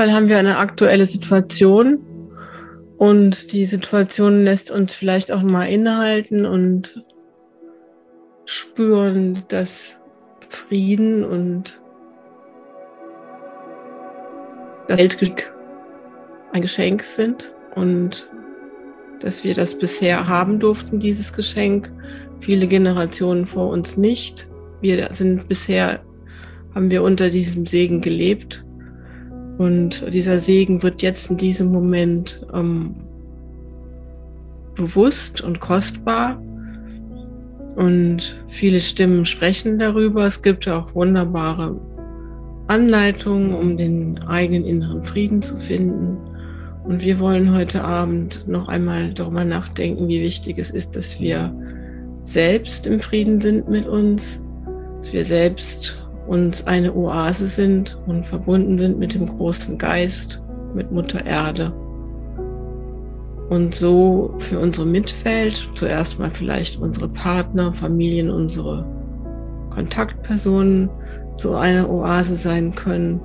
Fall haben wir eine aktuelle Situation und die Situation lässt uns vielleicht auch mal innehalten und spüren, dass Frieden und das Weltglück ein Geschenk sind und dass wir das bisher haben durften, dieses Geschenk. Viele Generationen vor uns nicht. Wir sind bisher, haben wir unter diesem Segen gelebt. Und dieser Segen wird jetzt in diesem Moment ähm, bewusst und kostbar. Und viele Stimmen sprechen darüber. Es gibt auch wunderbare Anleitungen, um den eigenen inneren Frieden zu finden. Und wir wollen heute Abend noch einmal darüber nachdenken, wie wichtig es ist, dass wir selbst im Frieden sind mit uns, dass wir selbst uns eine Oase sind und verbunden sind mit dem großen Geist, mit Mutter Erde. Und so für unsere Mitwelt, zuerst mal vielleicht unsere Partner, Familien, unsere Kontaktpersonen, so eine Oase sein können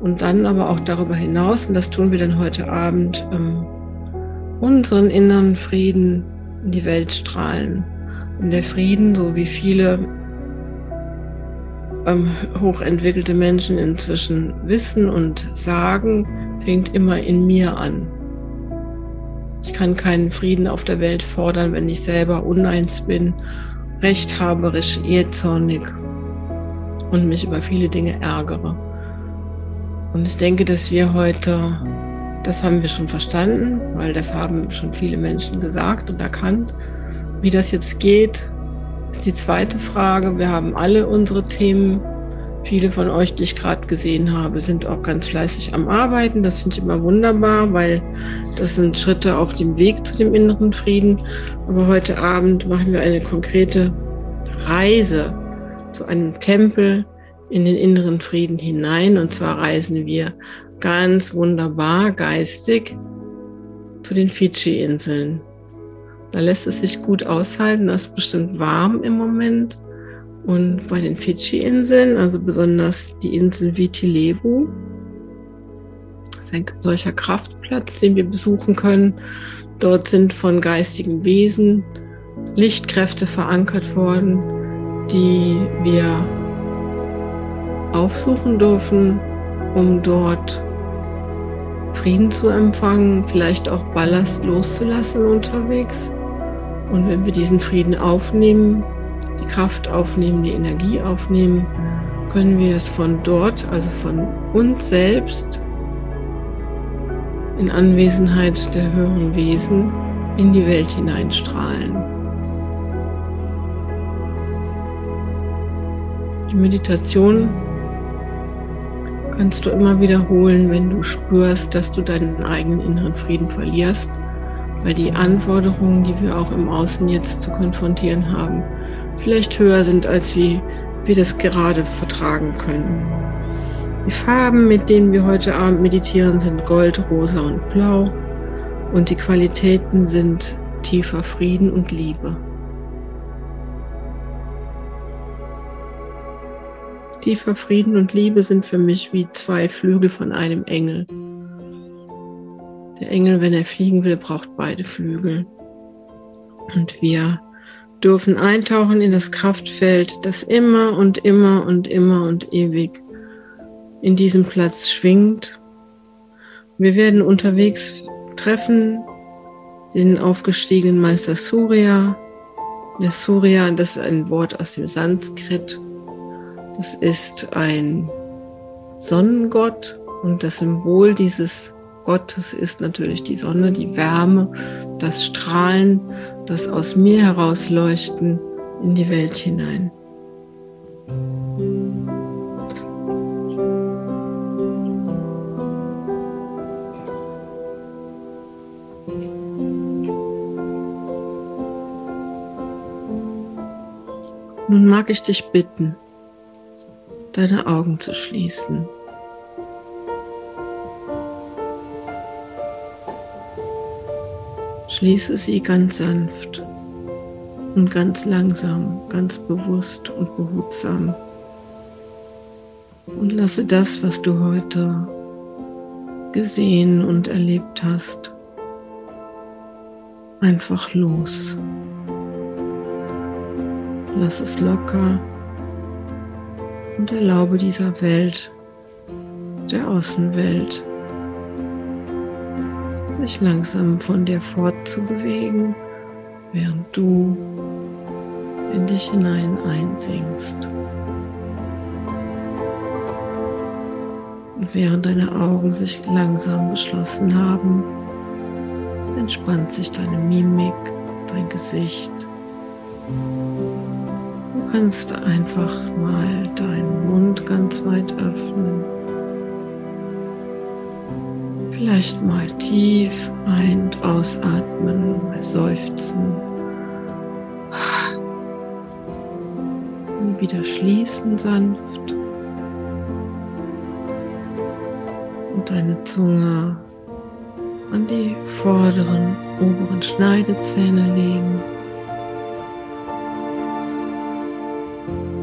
und dann aber auch darüber hinaus, und das tun wir dann heute Abend, ähm, unseren inneren Frieden in die Welt strahlen. Und der Frieden, so wie viele ähm, hochentwickelte Menschen inzwischen wissen und sagen, fängt immer in mir an. Ich kann keinen Frieden auf der Welt fordern, wenn ich selber uneins bin, rechthaberisch, ehrzornig und mich über viele Dinge ärgere. Und ich denke, dass wir heute, das haben wir schon verstanden, weil das haben schon viele Menschen gesagt und erkannt. Wie das jetzt geht, die zweite Frage. Wir haben alle unsere Themen. Viele von euch, die ich gerade gesehen habe, sind auch ganz fleißig am Arbeiten. Das finde ich immer wunderbar, weil das sind Schritte auf dem Weg zu dem inneren Frieden. Aber heute Abend machen wir eine konkrete Reise zu einem Tempel, in den inneren Frieden hinein. Und zwar reisen wir ganz wunderbar geistig zu den Fidschi-Inseln. Da lässt es sich gut aushalten, das ist bestimmt warm im Moment. Und bei den Fidschi-Inseln, also besonders die Insel Viti ist ein solcher Kraftplatz, den wir besuchen können. Dort sind von geistigen Wesen Lichtkräfte verankert worden, die wir aufsuchen dürfen, um dort Frieden zu empfangen, vielleicht auch Ballast loszulassen unterwegs. Und wenn wir diesen Frieden aufnehmen, die Kraft aufnehmen, die Energie aufnehmen, können wir es von dort, also von uns selbst, in Anwesenheit der höheren Wesen in die Welt hineinstrahlen. Die Meditation kannst du immer wiederholen, wenn du spürst, dass du deinen eigenen inneren Frieden verlierst, weil die Anforderungen, die wir auch im Außen jetzt zu konfrontieren haben, vielleicht höher sind, als wie wir das gerade vertragen können. Die Farben, mit denen wir heute Abend meditieren, sind Gold, Rosa und Blau und die Qualitäten sind tiefer Frieden und Liebe. Tiefer Frieden und Liebe sind für mich wie zwei Flügel von einem Engel. Der Engel, wenn er fliegen will, braucht beide Flügel. Und wir dürfen eintauchen in das Kraftfeld, das immer und immer und immer und ewig in diesem Platz schwingt. Wir werden unterwegs treffen den aufgestiegenen Meister Surya. Der Surya, das ist ein Wort aus dem Sanskrit es ist ein Sonnengott und das Symbol dieses Gottes ist natürlich die Sonne, die Wärme, das Strahlen, das aus mir herausleuchten in die Welt hinein. Nun mag ich dich bitten, deine Augen zu schließen. Schließe sie ganz sanft und ganz langsam, ganz bewusst und behutsam. Und lasse das, was du heute gesehen und erlebt hast, einfach los. Lass es locker und erlaube dieser Welt, der Außenwelt, sich langsam von dir fortzubewegen, während du in dich hinein einsinkst. Und während deine Augen sich langsam geschlossen haben, entspannt sich deine Mimik, dein Gesicht. Du kannst einfach mal deinen Mund ganz weit öffnen. Vielleicht mal tief ein- und ausatmen, mal seufzen. Und wieder schließen sanft. Und deine Zunge an die vorderen, oberen Schneidezähne legen.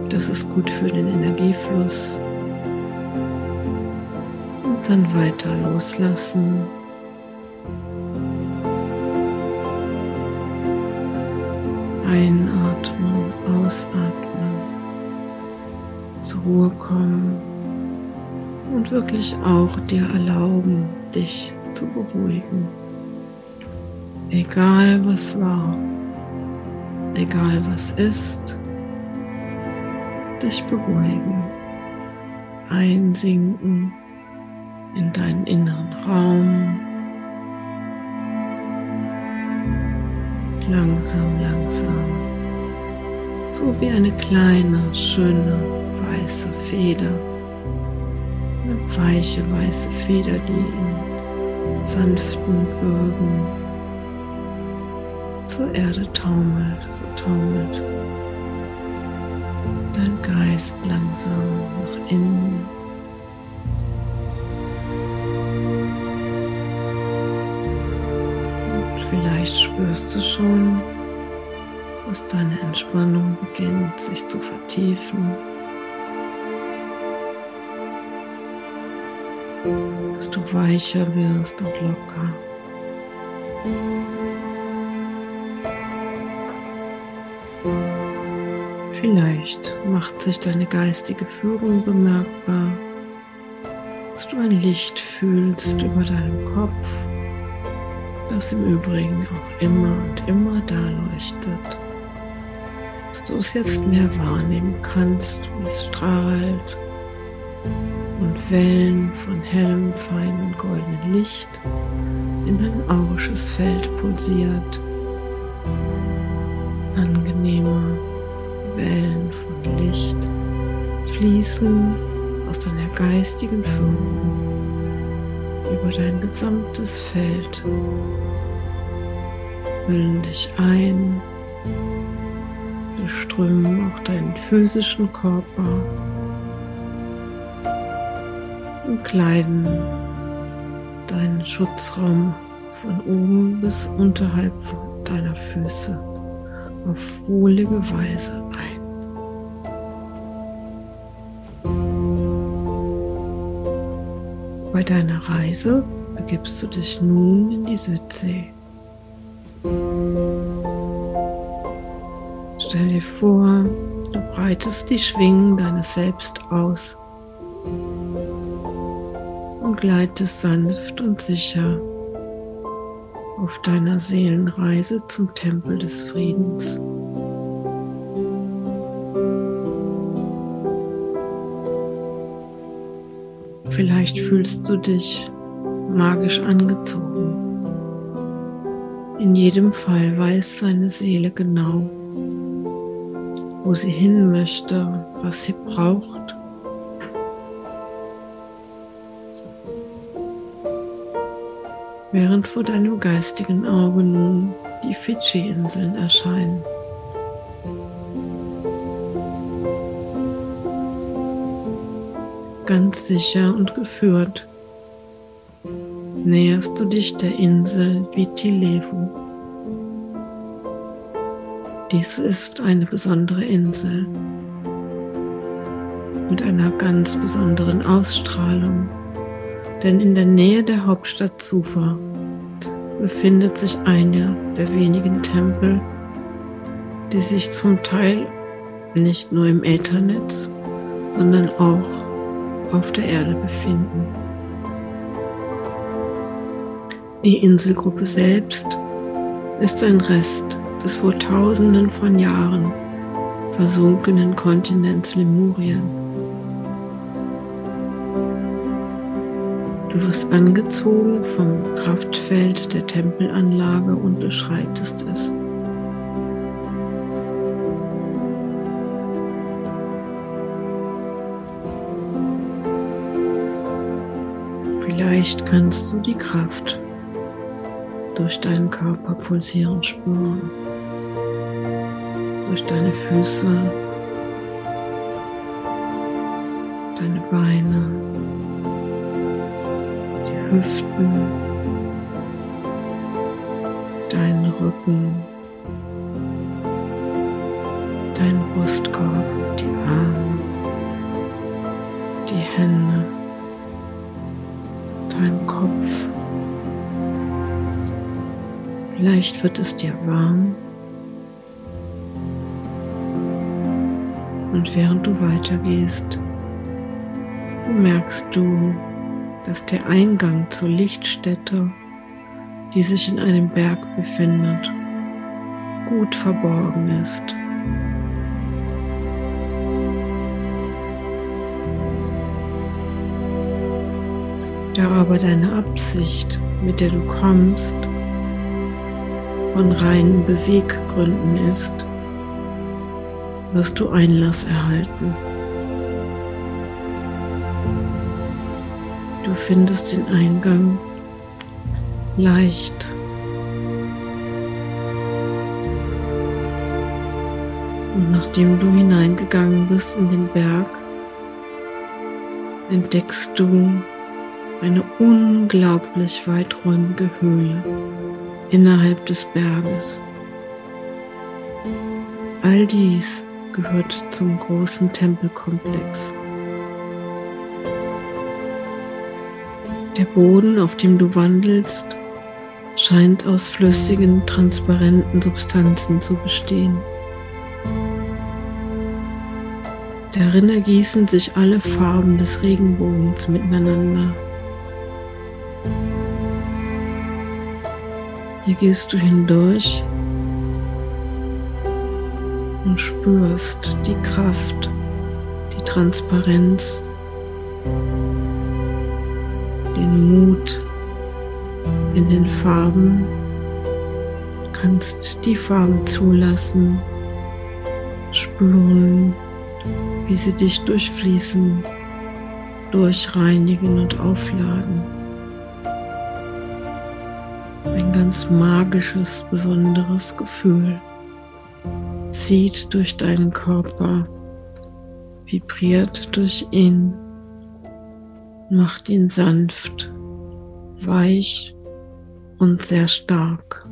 Das ist gut für den Energiefluss. Dann weiter loslassen. Einatmen, ausatmen, zur Ruhe kommen und wirklich auch dir erlauben, dich zu beruhigen. Egal was war, egal was ist, dich beruhigen, einsinken in deinen inneren Raum. Langsam, langsam, so wie eine kleine, schöne, weiße Feder, eine weiche, weiße Feder, die in sanften Bögen zur Erde taumelt, so taumelt dein Geist langsam nach innen. Vielleicht spürst du schon, dass deine Entspannung beginnt sich zu vertiefen. Dass du weicher wirst und locker. Vielleicht macht sich deine geistige Führung bemerkbar, dass du ein Licht fühlst über deinem Kopf, das im Übrigen auch immer und immer da leuchtet, dass du es jetzt mehr wahrnehmen kannst, wie es strahlt und Wellen von hellem, feinem, goldenen Licht in dein aurisches Feld pulsiert. Angenehmer Wellen von Licht fließen aus deiner geistigen Führung über dein gesamtes Feld, hüllen dich ein, durchströmen auch deinen physischen Körper und kleiden deinen Schutzraum von oben bis unterhalb deiner Füße auf wohlige Weise ein. Bei deiner Reise begibst du dich nun in die Südsee. Stell dir vor, du breitest die Schwingen deines Selbst aus und gleitest sanft und sicher auf deiner Seelenreise zum Tempel des Friedens. Vielleicht fühlst du dich magisch angezogen. In jedem Fall weiß deine Seele genau, wo sie hin möchte, was sie braucht. Während vor deinem geistigen Auge nun die Fidschi-Inseln erscheinen. Ganz sicher und geführt näherst du dich der Insel Vitilevu. Dies ist eine besondere Insel mit einer ganz besonderen Ausstrahlung Denn in der Nähe der Hauptstadt Sufa befindet sich einer der wenigen Tempel, die sich zum Teil nicht nur im Äthernetz, sondern auch auf der Erde befinden. Die Inselgruppe selbst ist ein Rest des vor Tausenden von Jahren versunkenen Kontinents Lemurien. Du wirst angezogen vom Kraftfeld der Tempelanlage und beschreitest es. Vielleicht kannst du die Kraft durch deinen Körper pulsieren spüren, durch deine Füße, deine Beine, die Hüften, deinen Rücken, deinen Brustkorb, die Arme, die Hände, deinen Kopf. Vielleicht wird es dir warm. Und während du weitergehst, merkst du, dass der Eingang zur Lichtstätte, die sich in einem Berg befindet, gut verborgen ist. Da aber deine Absicht, mit der du kommst, von reinen Beweggründen ist, wirst du Einlass erhalten. Du findest den Eingang leicht. Und nachdem du hineingegangen bist in den Berg, entdeckst du eine unglaublich weiträumige Höhle innerhalb des Berges. All dies gehört zum großen Tempelkomplex. Der Boden, auf dem du wandelst, scheint aus flüssigen, transparenten Substanzen zu bestehen. Darin ergießen sich alle Farben des Regenbogens miteinander. Hier gehst du hindurch und spürst die Kraft, die Transparenz, den Mut in den Farben. Du kannst die Farben zulassen, spüren, wie sie dich durchfließen, durchreinigen und aufladen ganz magisches, besonderes Gefühl zieht durch deinen Körper, vibriert durch ihn, macht ihn sanft, weich und sehr stark.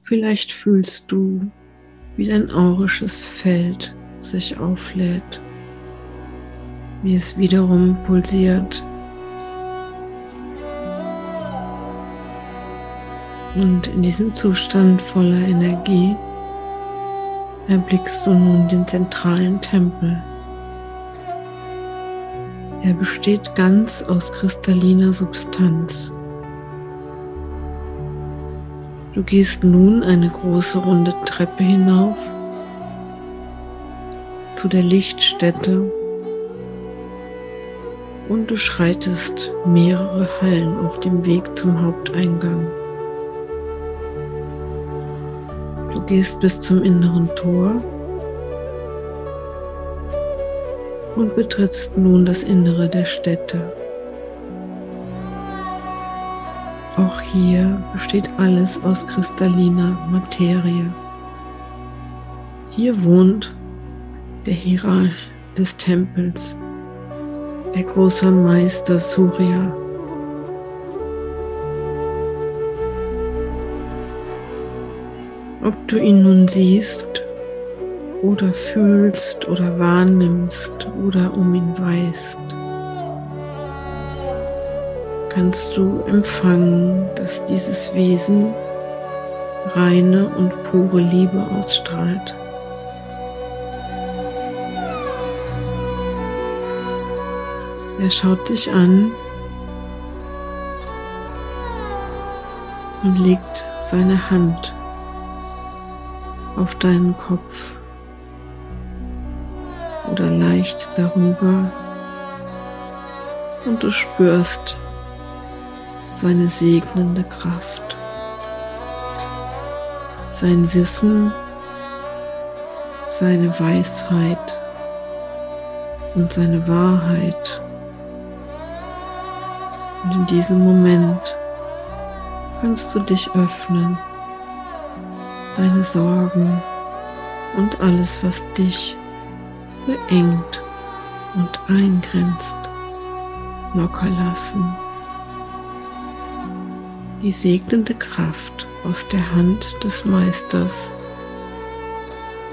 Vielleicht fühlst du, wie dein aurisches Feld sich auflädt, wie es wiederum pulsiert. Und in diesem Zustand voller Energie erblickst du nun den zentralen Tempel. Er besteht ganz aus kristalliner Substanz. Du gehst nun eine große runde Treppe hinauf zu der Lichtstätte und du schreitest mehrere Hallen auf dem Weg zum Haupteingang. Du gehst bis zum inneren Tor und betrittst nun das Innere der Stätte. Auch hier besteht alles aus kristalliner Materie. Hier wohnt der Hierarch des Tempels, der große Meister Surya. Ob du ihn nun siehst oder fühlst oder wahrnimmst oder um ihn weißt, kannst du empfangen, dass dieses Wesen reine und pure Liebe ausstrahlt. Er schaut dich an und legt seine Hand auf deinen Kopf oder leicht darüber und du spürst seine segnende Kraft, sein Wissen, seine Weisheit und seine Wahrheit. Und in diesem Moment kannst du dich öffnen, deine Sorgen und alles, was dich beengt und eingrenzt, locker lassen. Die segnende Kraft aus der Hand des Meisters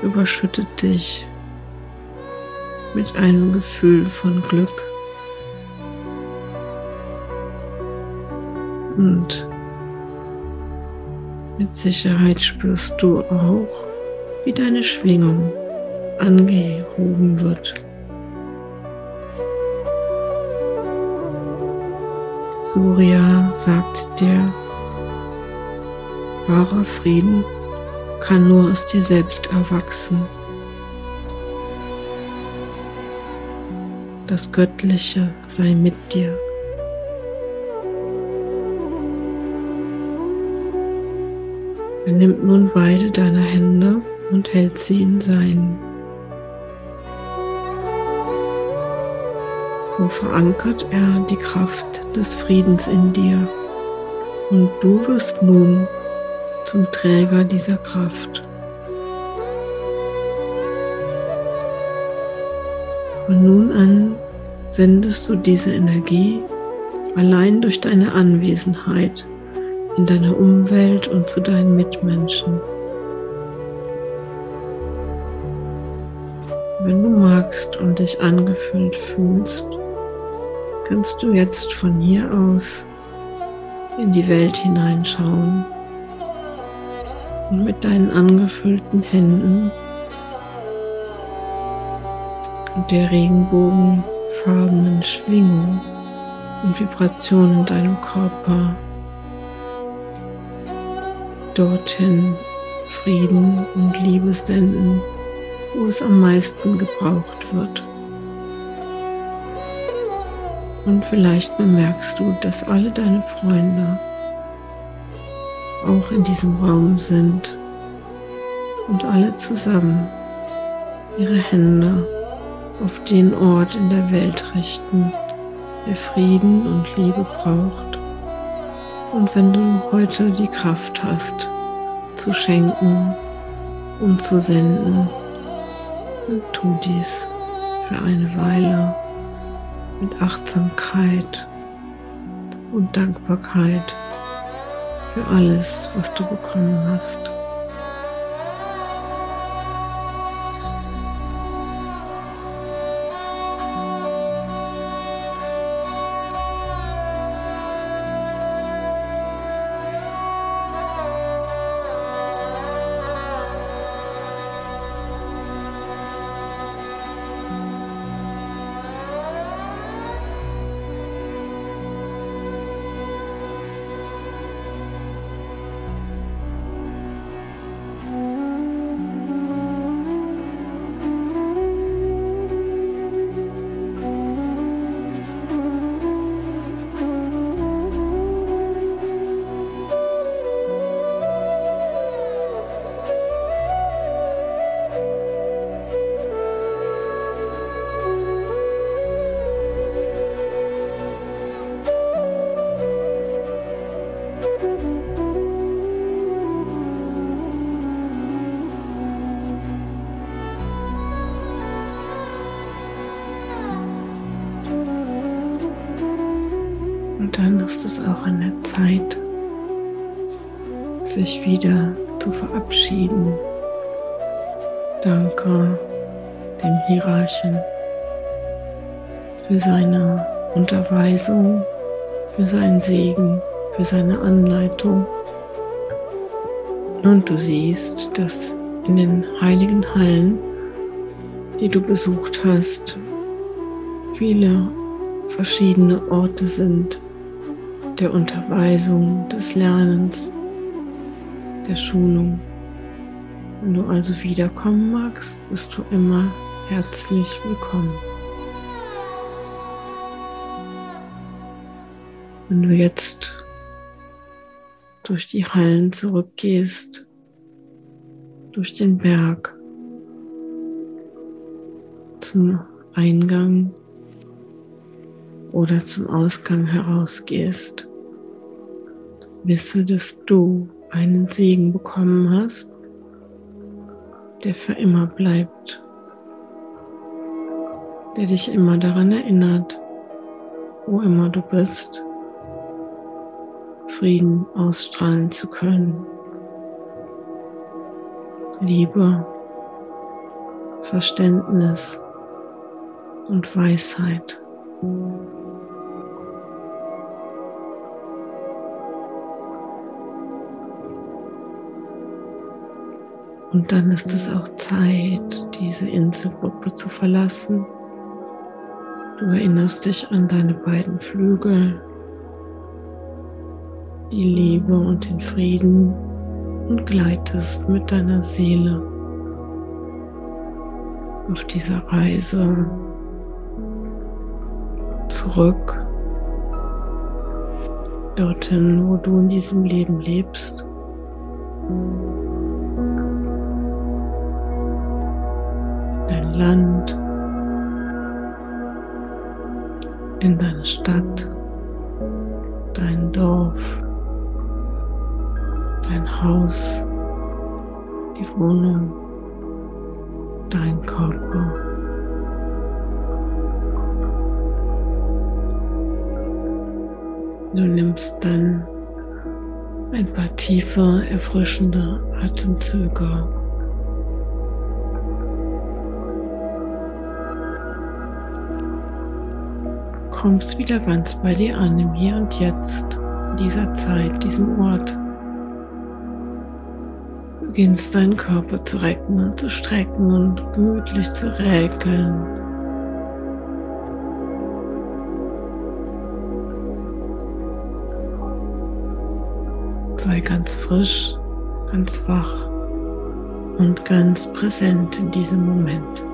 überschüttet dich mit einem Gefühl von Glück und mit Sicherheit spürst du auch, wie deine Schwingung angehoben wird. Surya sagt dir, wahrer Frieden kann nur aus dir selbst erwachsen. Das Göttliche sei mit dir. Er nimmt nun beide deine Hände und hält sie in seinen. So verankert er die Kraft des Friedens in dir und du wirst nun zum Träger dieser Kraft. Von nun an sendest du diese Energie allein durch deine Anwesenheit in deiner Umwelt und zu deinen Mitmenschen. Wenn du magst und dich angefüllt fühlst, kannst du jetzt von hier aus in die Welt hineinschauen und mit deinen angefüllten Händen und der regenbogenfarbenen Schwingung und Vibration in deinem Körper dorthin Frieden und Liebe senden, wo es am meisten gebraucht wird. Und vielleicht bemerkst du, dass alle deine Freunde auch in diesem Raum sind und alle zusammen ihre Hände auf den Ort in der Welt richten, der Frieden und Liebe braucht. Und wenn du heute die Kraft hast, zu schenken und zu senden, dann tu dies für eine Weile mit Achtsamkeit und Dankbarkeit für alles, was du bekommen hast. Ist es auch an der Zeit, sich wieder zu verabschieden. Danke dem Hierarchen für seine Unterweisung, für seinen Segen, für seine Anleitung. Und du siehst, dass in den heiligen Hallen, die du besucht hast, viele verschiedene Orte sind der Unterweisung, des Lernens, der Schulung. Wenn du also wiederkommen magst, bist du immer herzlich willkommen. Wenn du jetzt durch die Hallen zurückgehst, durch den Berg zum Eingang oder zum Ausgang herausgehst, wisse, dass du einen Segen bekommen hast, der für immer bleibt, der dich immer daran erinnert, wo immer du bist, Frieden ausstrahlen zu können. Liebe, Verständnis und Weisheit. Und dann ist es auch Zeit, diese Inselgruppe zu verlassen. Du erinnerst dich an deine beiden Flügel, die Liebe und den Frieden und gleitest mit deiner Seele auf dieser Reise zurück dorthin, wo du in diesem Leben lebst. Dein Land, in deine Stadt, dein Dorf dein Haus, die Wohnung, dein Körper. Du nimmst dann ein paar tiefe, erfrischende Atemzüge. Kommst wieder ganz bei dir an, im Hier und Jetzt, in dieser Zeit, diesem Ort beginnst deinen Körper zu recken und zu strecken und gemütlich zu räkeln. Sei ganz frisch, ganz wach und ganz präsent in diesem Moment.